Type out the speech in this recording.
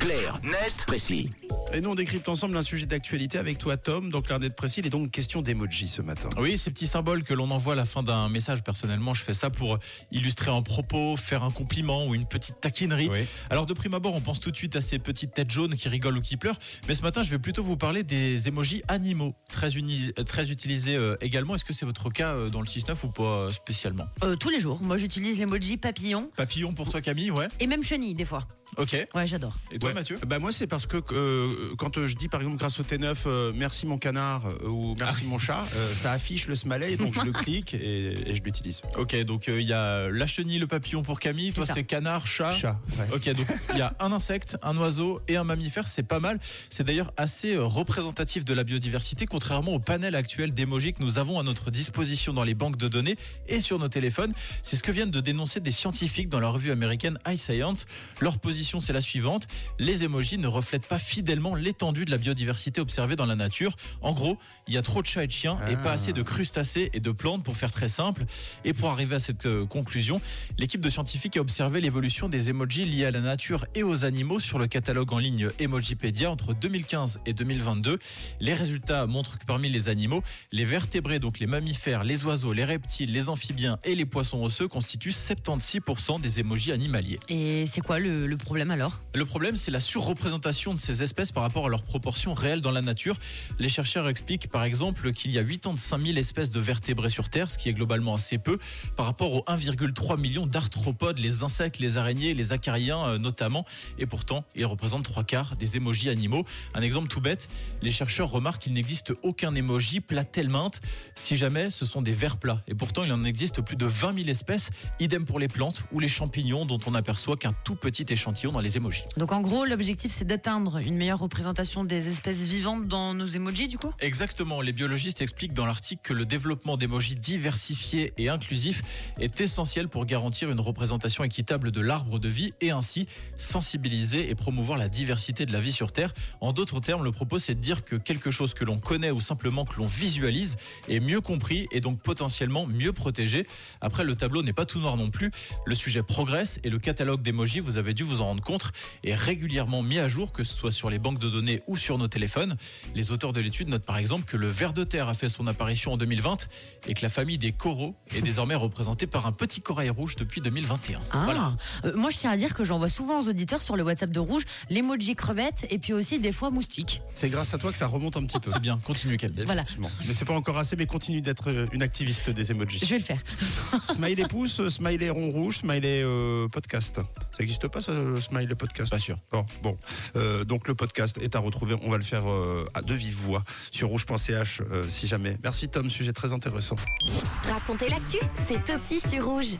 Clair, net, précis. Et nous, on décrypte ensemble un sujet d'actualité avec toi, Tom. Donc, l'un d'être précis, il est donc question d'emoji ce matin. Oui, ces petits symboles que l'on envoie à la fin d'un message. Personnellement, je fais ça pour illustrer un propos, faire un compliment ou une petite taquinerie. Oui. Alors, de prime abord, on pense tout de suite à ces petites têtes jaunes qui rigolent ou qui pleurent. Mais ce matin, je vais plutôt vous parler des emojis animaux, très, uni- très utilisés euh, également. Est-ce que c'est votre cas euh, dans le 6-9 ou pas euh, spécialement? Euh, tous les jours. Moi, j'utilise l'emoji papillon Papillon pour toi, Camille, ouais. et même chenille des fois. Ok. Ouais, j'adore. Et toi, Ouais. Mathieu? Bah moi c'est parce que euh, quand euh, je dis par exemple grâce au T9 euh, merci mon canard euh, ou merci mon chat, euh, ça affiche le smiley donc je le clique et, et je l'utilise. Ok, donc euh, il y a la chenille, le papillon pour Camille. Toi, c'est canard, chat. Chat. ouais. Ok, donc il y a un insecte, un oiseau et un mammifère, c'est pas mal. C'est d'ailleurs assez euh, représentatif de la biodiversité, contrairement au panel actuel d'émojis que nous avons à notre disposition dans les banques de données et sur nos téléphones. C'est ce que viennent de dénoncer des scientifiques dans la revue américaine iScience. Leur position, c'est la suivante les émojis ne reflètent pas fidèlement l'étendue de la biodiversité observée dans la nature. En gros, il y a trop de chats et de chiens et Ah. pas assez de crustacés et de plantes pour faire très simple. Et pour arriver à cette euh, conclusion, l'équipe de scientifiques a observé l'évolution des emojis liés à la nature et aux animaux sur le catalogue en ligne Emojipédia entre 2015 et 2022. Les résultats montrent que parmi les animaux, les vertébrés, donc les mammifères, les oiseaux, les reptiles, les amphibiens et les poissons osseux constituent 76% des emojis animaliers. Et c'est quoi le, le problème alors? Le problème, c'est la surreprésentation de ces espèces par rapport à leurs proportions réelles dans la nature. Les chercheurs expliquent par exemple qu'il y a 85 000 espèces de vertébrés sur Terre, ce qui est globalement assez peu, par rapport aux 1,3 million d'arthropodes, les insectes, les araignées, les acariens euh, notamment. Et pourtant, ils représentent trois quarts des émojis animaux. Un exemple tout bête, les chercheurs remarquent qu'il n'existe aucun émoji plat mainte si jamais ce sont des vers plats. Et pourtant, il en existe plus de 20 000 espèces, idem pour les plantes ou les champignons dont on n'aperçoit qu'un tout petit échantillon dans les émojis. Donc en gros, l'objectif c'est d'atteindre une meilleure représentation des espèces vivantes dans nos emojis du coup? Exactement, les biologistes expliquent dans l'article que le développement d'émojis diversifiés et inclusifs est essentiel pour garantir une représentation équitable de l'arbre de vie et ainsi sensibiliser et promouvoir la diversité de la vie sur Terre. En d'autres termes, le propos c'est de dire que quelque chose que l'on connaît ou simplement que l'on visualise est mieux compris et donc potentiellement mieux protégé. Après, le tableau n'est pas tout noir non plus. Le sujet progresse et le catalogue d'émojis, vous avez dû vous en rendre compte, est régulièrement mis à jour, que ce soit sur les banques de données ou sur nos téléphones. Les auteurs de l'étude notent par exemple que le ver de terre a fait son apparition en 2020 et que la famille des coraux est désormais représentée par un petit corail rouge depuis 2021. Ah, Voilà. Euh, moi je tiens à dire que j'envoie souvent aux auditeurs sur le WhatsApp de Rouge l'emoji crevette et puis aussi des fois moustique. C'est grâce à toi que ça remonte un petit peu. C'est bien, continue Camille. Voilà. Mais c'est pas encore assez, mais continue d'être euh, une activiste des emojis. Je vais le faire. smiley pouce, smiley rond rouge, smiley euh, podcast. Ça existe pas ça, le smiley podcast? Pas sûr. Bon, bon. Euh, donc le podcast est à retrouver. On va le faire euh, à de vive voix sur rouge.ch euh, si jamais. Merci Tom, sujet très intéressant. Racontez l'actu, c'est aussi sur rouge.